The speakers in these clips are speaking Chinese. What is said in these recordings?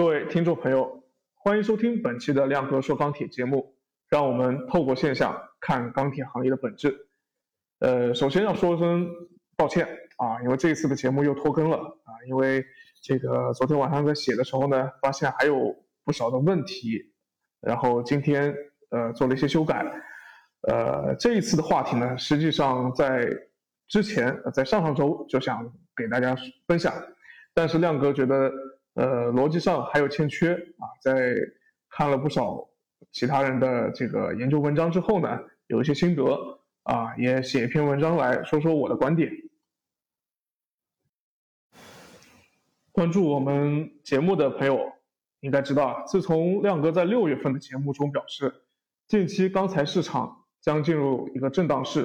各位听众朋友，欢迎收听本期的亮哥说钢铁节目。让我们透过现象看钢铁行业的本质。呃，首先要说声抱歉啊，因为这一次的节目又拖更了啊，因为这个昨天晚上在写的时候呢，发现还有不少的问题，然后今天呃做了一些修改。呃，这一次的话题呢，实际上在之前在上上周就想给大家分享，但是亮哥觉得呃逻辑上还有欠缺啊，在看了不少其他人的这个研究文章之后呢，有一些心得啊，也写一篇文章来说说我的观点。关注我们节目的朋友应该知道，自从亮哥在六月份的节目中表示，近期钢材市场。将进入一个震荡市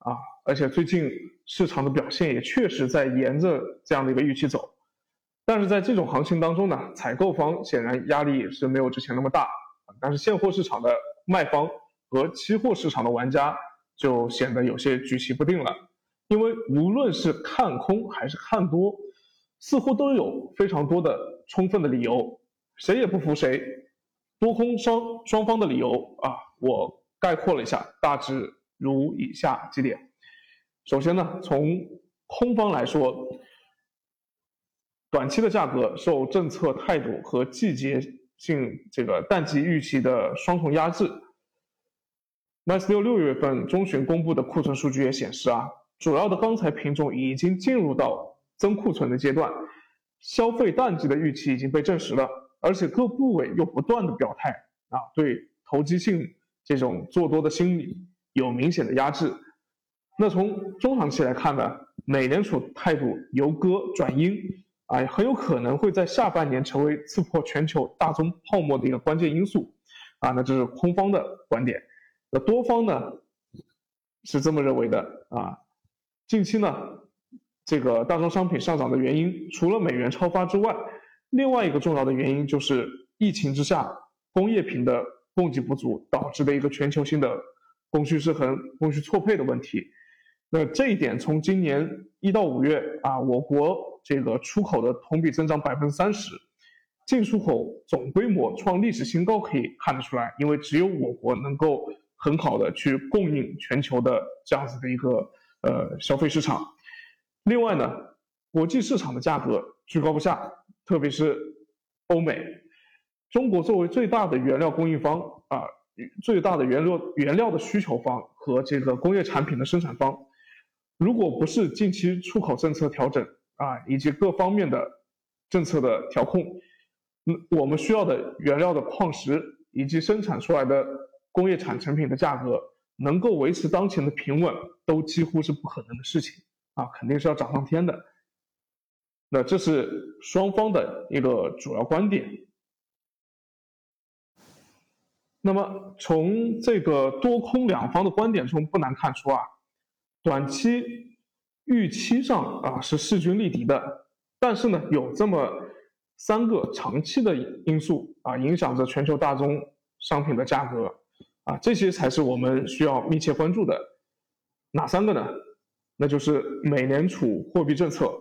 啊，而且最近市场的表现也确实在沿着这样的一个预期走，但是在这种行情当中呢，采购方显然压力也是没有之前那么大，但是现货市场的卖方和期货市场的玩家就显得有些举棋不定了，因为无论是看空还是看多，似乎都有非常多的充分的理由，谁也不服谁，多空双双方的理由啊，我。概括了一下，大致如以下几点。首先呢，从空方来说，短期的价格受政策态度和季节性这个淡季预期的双重压制。MAS 六六月份中旬公布的库存数据也显示啊，主要的钢材品种已经进入到增库存的阶段，消费淡季的预期已经被证实了，而且各部委又不断的表态啊，对投机性。这种做多的心理有明显的压制。那从中长期来看呢，美联储态度由鸽转鹰，啊，很有可能会在下半年成为刺破全球大宗泡沫的一个关键因素，啊，那这是空方的观点。那多方呢是这么认为的啊。近期呢，这个大宗商品上涨的原因，除了美元超发之外，另外一个重要的原因就是疫情之下工业品的。供给不足导致的一个全球性的供需失衡、供需错配的问题。那这一点从今年一到五月啊，我国这个出口的同比增长百分之三十，进出口总规模创历史新高，可以看得出来。因为只有我国能够很好的去供应全球的这样子的一个呃消费市场。另外呢，国际市场的价格居高不下，特别是欧美。中国作为最大的原料供应方啊，最大的原料原料的需求方和这个工业产品的生产方，如果不是近期出口政策调整啊，以及各方面的政策的调控，嗯，我们需要的原料的矿石以及生产出来的工业产成品的价格能够维持当前的平稳，都几乎是不可能的事情啊，肯定是要涨上天的。那这是双方的一个主要观点。那么从这个多空两方的观点中，不难看出啊，短期预期上啊是势均力敌的，但是呢有这么三个长期的因素啊影响着全球大宗商品的价格啊，这些才是我们需要密切关注的。哪三个呢？那就是美联储货币政策、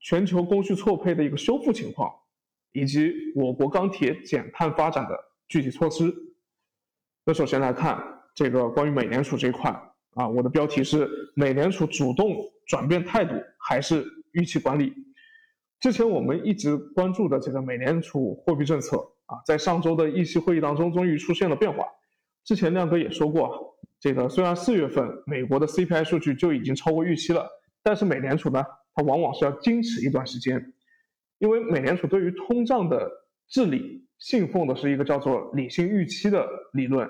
全球供需错配的一个修复情况，以及我国钢铁减碳发展的具体措施。那首先来看这个关于美联储这一块啊，我的标题是美联储主动转变态度还是预期管理？之前我们一直关注的这个美联储货币政策啊，在上周的议息会议当中终于出现了变化。之前亮哥也说过，这个虽然四月份美国的 CPI 数据就已经超过预期了，但是美联储呢，它往往是要矜持一段时间，因为美联储对于通胀的治理。信奉的是一个叫做理性预期的理论。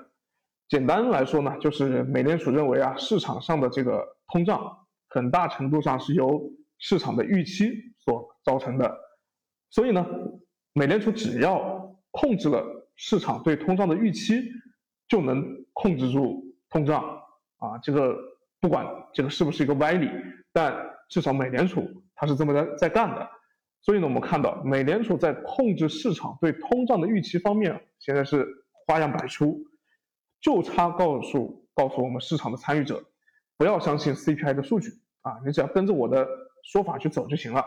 简单来说呢，就是美联储认为啊，市场上的这个通胀很大程度上是由市场的预期所造成的。所以呢，美联储只要控制了市场对通胀的预期，就能控制住通胀啊。这个不管这个是不是一个歪理，但至少美联储它是这么在在干的。所以呢，我们看到美联储在控制市场对通胀的预期方面，现在是花样百出，就差告诉告诉我们市场的参与者，不要相信 CPI 的数据啊，你只要跟着我的说法去走就行了。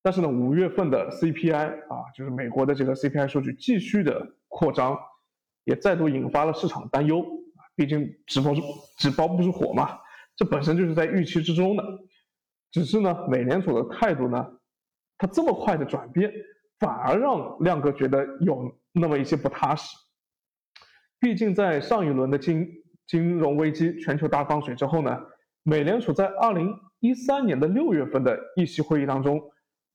但是呢，五月份的 CPI 啊，就是美国的这个 CPI 数据继续的扩张，也再度引发了市场担忧啊。毕竟纸包纸包不住火嘛，这本身就是在预期之中的。只是呢，美联储的态度呢，它这么快的转变，反而让亮哥觉得有那么一些不踏实。毕竟在上一轮的经金融危机、全球大放水之后呢，美联储在二零一三年的六月份的议息会议当中，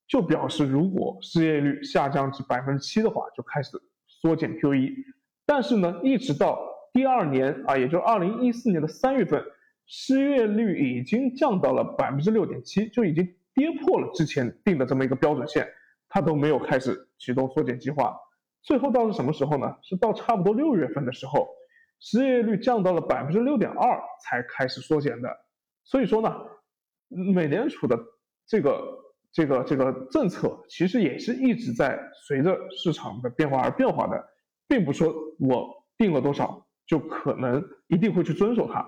就表示如果失业率下降至百分之七的话，就开始缩减 QE。但是呢，一直到第二年啊，也就二零一四年的三月份。失业率已经降到了百分之六点七，就已经跌破了之前定的这么一个标准线，它都没有开始启动缩减计划。最后到是什么时候呢？是到差不多六月份的时候，失业率降到了百分之六点二才开始缩减的。所以说呢，美联储的这个这个这个政策其实也是一直在随着市场的变化而变化的，并不说我定了多少就可能一定会去遵守它。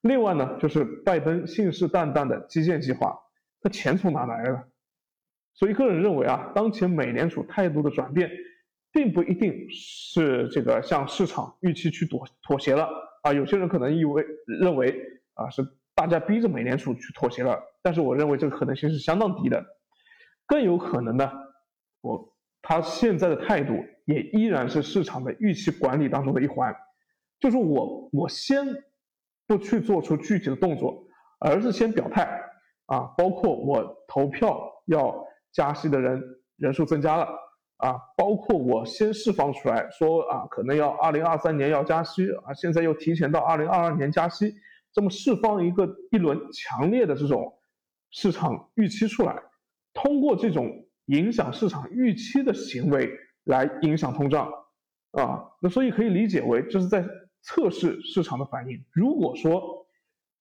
另外呢，就是拜登信誓旦旦的基建计划，那钱从哪来的？所以个人认为啊，当前美联储态度的转变，并不一定是这个向市场预期去妥妥协了啊。有些人可能以为认为啊是大家逼着美联储去妥协了，但是我认为这个可能性是相当低的。更有可能呢，我他现在的态度也依然是市场的预期管理当中的一环，就是我我先。不去做出具体的动作，而是先表态啊，包括我投票要加息的人人数增加了啊，包括我先释放出来说啊，可能要二零二三年要加息啊，现在又提前到二零二二年加息，这么释放一个一轮强烈的这种市场预期出来，通过这种影响市场预期的行为来影响通胀啊，那所以可以理解为这是在。测试市场的反应。如果说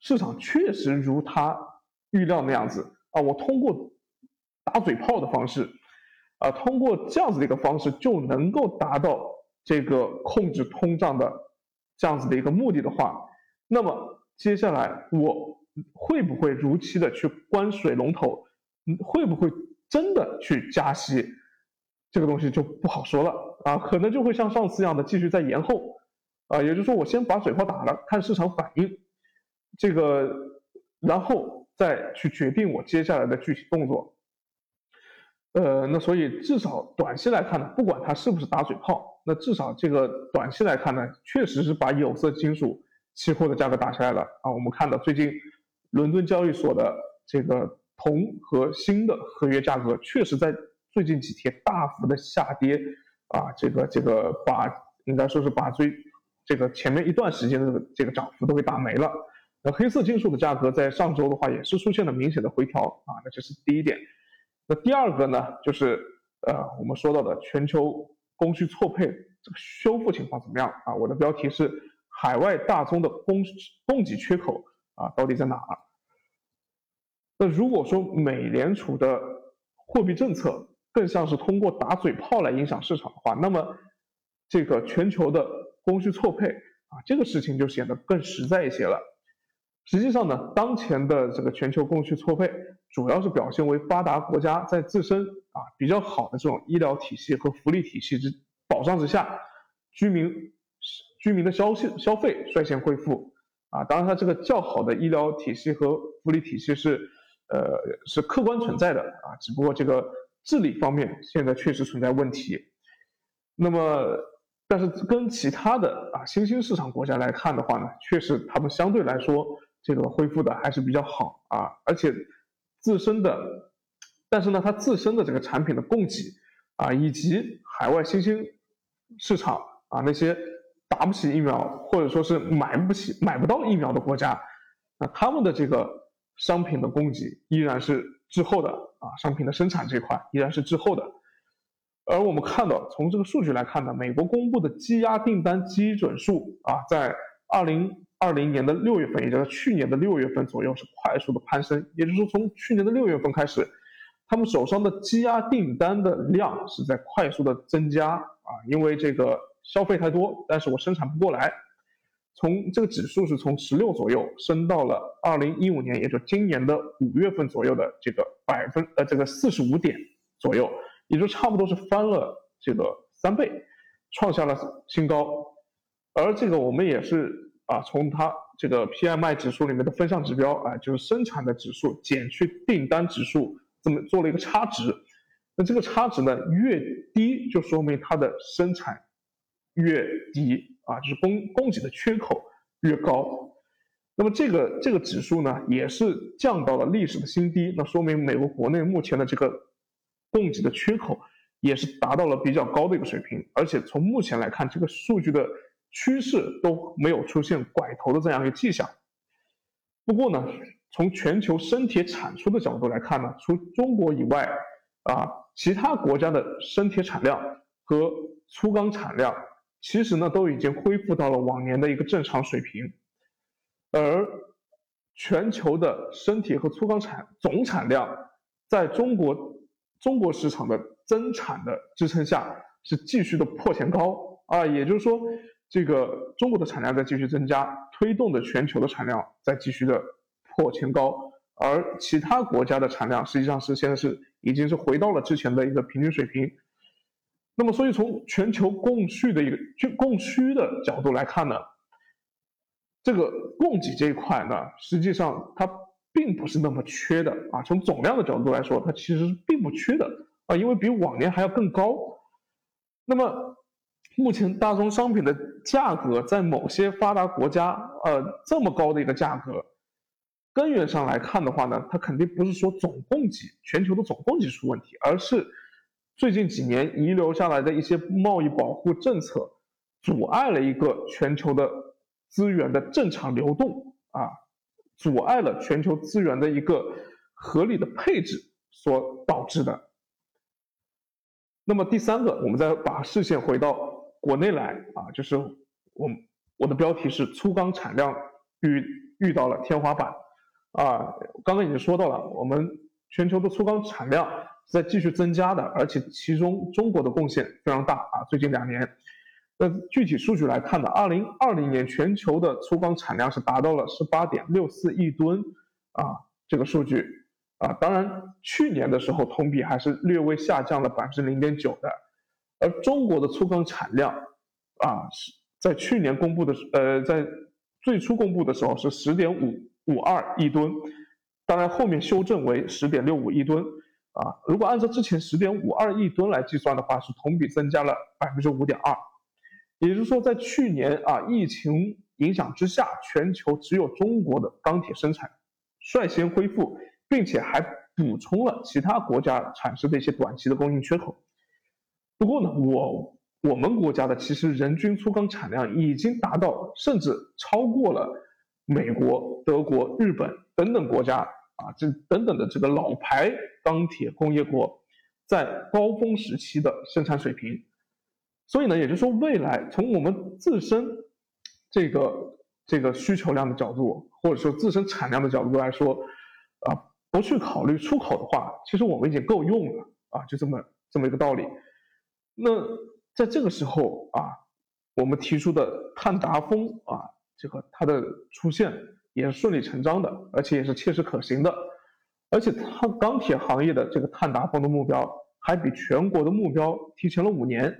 市场确实如他预料那样子啊，我通过打嘴炮的方式啊，通过这样子的一个方式就能够达到这个控制通胀的这样子的一个目的的话，那么接下来我会不会如期的去关水龙头？会不会真的去加息？这个东西就不好说了啊，可能就会像上次一样的继续再延后。啊，也就是说，我先把嘴炮打了，看市场反应，这个，然后再去决定我接下来的具体动作。呃，那所以至少短期来看呢，不管它是不是打嘴炮，那至少这个短期来看呢，确实是把有色金属期货的价格打下来了啊。我们看到最近伦敦交易所的这个铜和锌的合约价格，确实在最近几天大幅的下跌啊，这个这个把应该说是把最这个前面一段时间的这个涨幅都给打没了，那黑色金属的价格在上周的话也是出现了明显的回调啊，那这是第一点。那第二个呢，就是呃我们说到的全球供需错配这个修复情况怎么样啊？我的标题是海外大宗的供供给缺口啊到底在哪儿？那如果说美联储的货币政策更像是通过打嘴炮来影响市场的话，那么这个全球的供需错配啊，这个事情就显得更实在一些了。实际上呢，当前的这个全球供需错配，主要是表现为发达国家在自身啊比较好的这种医疗体系和福利体系之保障之下，居民居民的消费消费率先恢复啊。当然，它这个较好的医疗体系和福利体系是呃是客观存在的啊，只不过这个治理方面现在确实存在问题。那么。但是跟其他的啊新兴市场国家来看的话呢，确实他们相对来说这个恢复的还是比较好啊，而且自身的，但是呢，它自身的这个产品的供给啊，以及海外新兴市场啊那些打不起疫苗或者说是买不起买不到疫苗的国家，那他们的这个商品的供给依然是滞后的啊，商品的生产这块依然是滞后的。而我们看到，从这个数据来看呢，美国公布的积压订单基准数啊，在二零二零年的六月份，也就是去年的六月份左右，是快速的攀升。也就是说，从去年的六月份开始，他们手上的积压订单的量是在快速的增加啊，因为这个消费太多，但是我生产不过来。从这个指数是从十六左右升到了二零一五年，也就今年的五月份左右的这个百分呃这个四十五点左右，也就差不多是翻了这个三倍，创下了新高。而这个我们也是啊，从它这个 PMI 指数里面的分项指标啊，就是生产的指数减去订单指数，这么做了一个差值。那这个差值呢，越低就说明它的生产越低啊，就是供供给的缺口越高。那么这个这个指数呢，也是降到了历史的新低。那说明美国国内目前的这个供给的缺口也是达到了比较高的一个水平。而且从目前来看，这个数据的趋势都没有出现拐头的这样一个迹象。不过呢，从全球生铁产出的角度来看呢，除中国以外啊。其他国家的生铁产量和粗钢产量，其实呢都已经恢复到了往年的一个正常水平，而全球的生铁和粗钢产总产量，在中国中国市场的增产的支撑下，是继续的破前高啊，也就是说，这个中国的产量在继续增加，推动的全球的产量在继续的破前高。而其他国家的产量实际上是现在是已经是回到了之前的一个平均水平。那么，所以从全球供需的一个就供需的角度来看呢，这个供给这一块呢，实际上它并不是那么缺的啊。从总量的角度来说，它其实并不缺的啊，因为比往年还要更高。那么，目前大宗商品的价格在某些发达国家，呃，这么高的一个价格。根源上来看的话呢，它肯定不是说总供给全球的总供给出问题，而是最近几年遗留下来的一些贸易保护政策，阻碍了一个全球的资源的正常流动啊，阻碍了全球资源的一个合理的配置所导致的。那么第三个，我们再把视线回到国内来啊，就是我我的标题是粗钢产量遇遇到了天花板。啊，刚刚已经说到了，我们全球的粗钢产量在继续增加的，而且其中中国的贡献非常大啊。最近两年，那具体数据来看呢，二零二零年全球的粗钢产量是达到了十八点六四亿吨啊，这个数据啊，当然去年的时候同比还是略微下降了百分之零点九的，而中国的粗钢产量啊是在去年公布的呃，在最初公布的时候是十点五。五二亿吨，当然后面修正为十点六五亿吨啊。如果按照之前十点五二亿吨来计算的话，是同比增加了百分之五点二。也就是说，在去年啊疫情影响之下，全球只有中国的钢铁生产率先恢复，并且还补充了其他国家产生的一些短期的供应缺口。不过呢，我我们国家的其实人均粗钢产量已经达到，甚至超过了。美国、德国、日本等等国家啊，这等等的这个老牌钢铁工业国，在高峰时期的生产水平。所以呢，也就是说，未来从我们自身这个这个需求量的角度，或者说自身产量的角度来说，啊，不去考虑出口的话，其实我们已经够用了啊，就这么这么一个道理。那在这个时候啊，我们提出的碳达峰啊。这个它的出现也是顺理成章的，而且也是切实可行的，而且它钢铁行业的这个碳达峰的目标还比全国的目标提前了五年。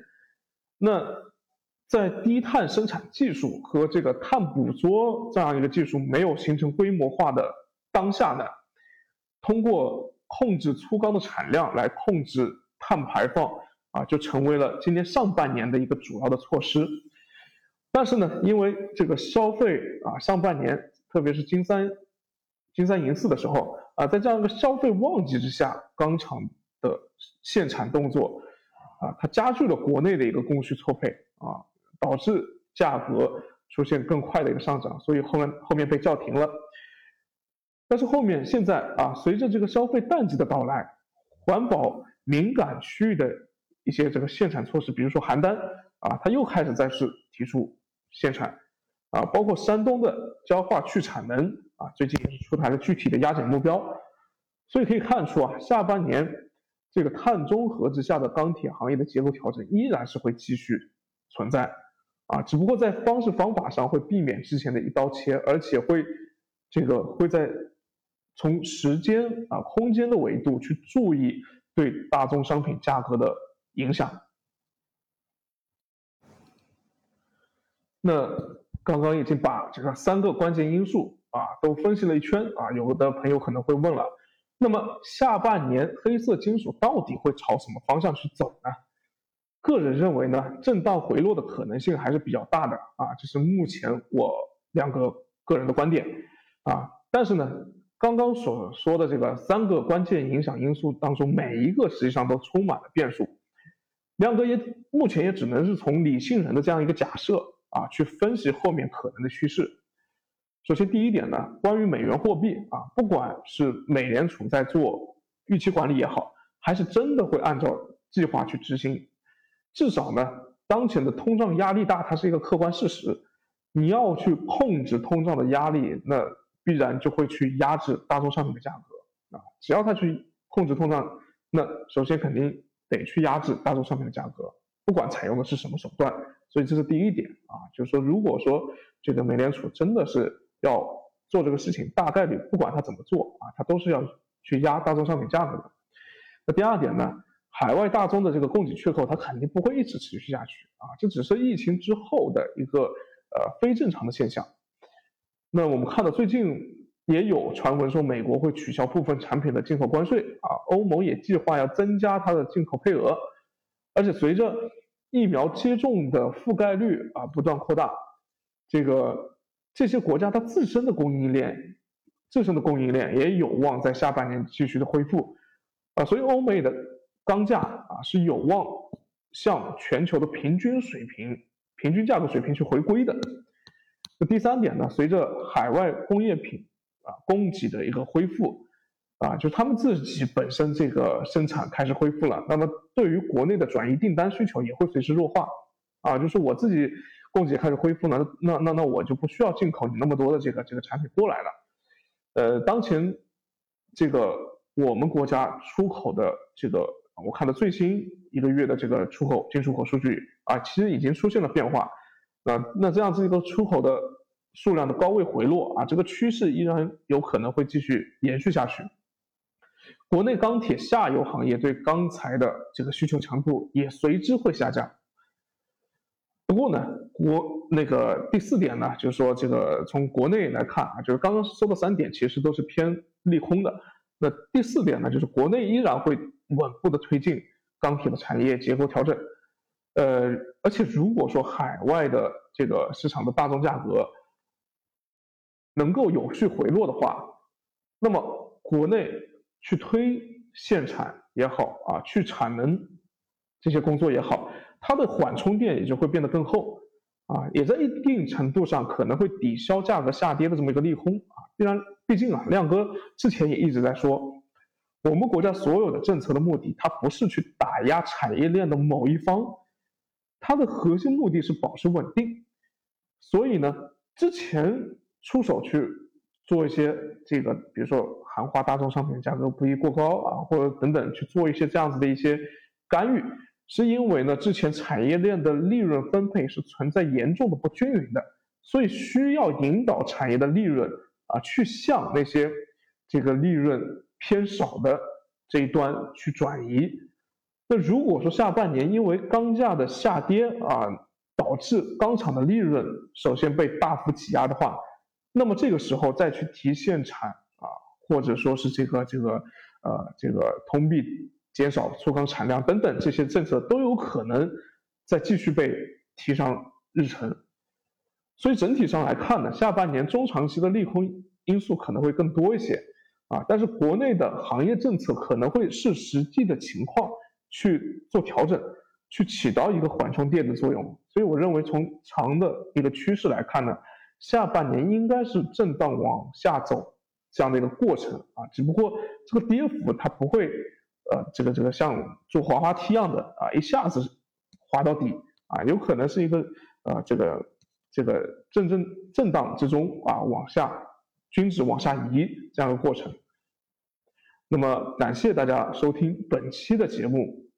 那在低碳生产技术和这个碳捕捉这样一个技术没有形成规模化的当下呢，通过控制粗钢的产量来控制碳排放啊，就成为了今年上半年的一个主要的措施。但是呢，因为这个消费啊，上半年特别是金三、金三银四的时候啊，在这样一个消费旺季之下，钢厂的限产动作啊，它加剧了国内的一个供需错配啊，导致价格出现更快的一个上涨，所以后面后面被叫停了。但是后面现在啊，随着这个消费淡季的到来，环保敏感区域的一些这个限产措施，比如说邯郸啊，它又开始再次提出。限产，啊，包括山东的焦化去产能啊，最近也是出台了具体的压减目标，所以可以看出啊，下半年这个碳中和之下的钢铁行业的结构调整依然是会继续存在，啊，只不过在方式方法上会避免之前的一刀切，而且会这个会在从时间啊空间的维度去注意对大宗商品价格的影响。那刚刚已经把这个三个关键因素啊都分析了一圈啊，有的朋友可能会问了，那么下半年黑色金属到底会朝什么方向去走呢？个人认为呢，震荡回落的可能性还是比较大的啊，这是目前我两个个人的观点啊。但是呢，刚刚所说的这个三个关键影响因素当中，每一个实际上都充满了变数。亮哥也目前也只能是从理性人的这样一个假设啊，去分析后面可能的趋势。首先第一点呢，关于美元货币啊，不管是美联储在做预期管理也好，还是真的会按照计划去执行。至少呢，当前的通胀压力大，它是一个客观事实。你要去控制通胀的压力，那必然就会去压制大宗商品的价格啊。只要它去控制通胀，那首先肯定得去压制大宗商品的价格，不管采用的是什么手段。所以这是第一点啊，就是说，如果说这个美联储真的是要做这个事情，大概率不管它怎么做啊，它都是要去压大宗商品价格的。那第二点呢？海外大宗的这个供给缺口，它肯定不会一直持续下去啊，这只是疫情之后的一个呃非正常的现象。那我们看到最近也有传闻说，美国会取消部分产品的进口关税啊，欧盟也计划要增加它的进口配额，而且随着疫苗接种的覆盖率啊不断扩大，这个这些国家它自身的供应链，自身的供应链也有望在下半年继续的恢复啊，所以欧美的。钢价啊是有望向全球的平均水平、平均价格水平去回归的。那第三点呢，随着海外工业品啊供给的一个恢复啊，就他们自己本身这个生产开始恢复了，那么对于国内的转移订单需求也会随之弱化啊，就是我自己供给开始恢复了，那那那我就不需要进口你那么多的这个这个产品过来了。呃，当前这个我们国家出口的这个。我看到最新一个月的这个出口进出口数据啊，其实已经出现了变化。那那这样子一个出口的数量的高位回落啊，这个趋势依然有可能会继续延续下去。国内钢铁下游行业对钢材的这个需求强度也随之会下降。不过呢，国那个第四点呢，就是说这个从国内来看啊，就是刚刚说的三点其实都是偏利空的。那第四点呢，就是国内依然会。稳步的推进钢铁的产业结构调整，呃，而且如果说海外的这个市场的大宗价格能够有序回落的话，那么国内去推限产也好啊，去产能这些工作也好，它的缓冲垫也就会变得更厚啊，也在一定程度上可能会抵消价格下跌的这么一个利空啊。虽然毕竟啊，亮哥之前也一直在说。我们国家所有的政策的目的，它不是去打压产业链的某一方，它的核心目的是保持稳定。所以呢，之前出手去做一些这个，比如说含化大宗商品价格不宜过高啊，或者等等去做一些这样子的一些干预，是因为呢，之前产业链的利润分配是存在严重的不均匀的，所以需要引导产业的利润啊，去向那些这个利润。偏少的这一端去转移，那如果说下半年因为钢价的下跌啊，导致钢厂的利润首先被大幅挤压的话，那么这个时候再去提限产啊，或者说是这个这个呃这个通币减少粗钢产量等等这些政策都有可能再继续被提上日程，所以整体上来看呢，下半年中长期的利空因素可能会更多一些。啊，但是国内的行业政策可能会视实际的情况去做调整，去起到一个缓冲垫的作用。所以我认为从长的一个趋势来看呢，下半年应该是震荡往下走这样的一个过程啊。只不过这个跌幅它不会，呃，这个这个像坐滑滑梯一样的啊，一下子滑到底啊，有可能是一个呃这个这个震震震荡之中啊往下。均值往下移这样一个过程。那么感谢大家收听本期的节目。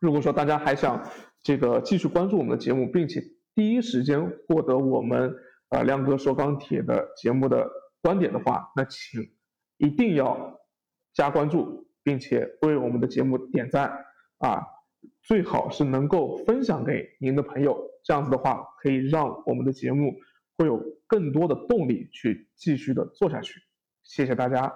如果说大家还想这个继续关注我们的节目，并且第一时间获得我们呃亮哥说钢铁的节目的观点的话，那请一定要加关注，并且为我们的节目点赞啊，最好是能够分享给您的朋友，这样子的话可以让我们的节目会有更多的动力去继续的做下去。谢谢大家。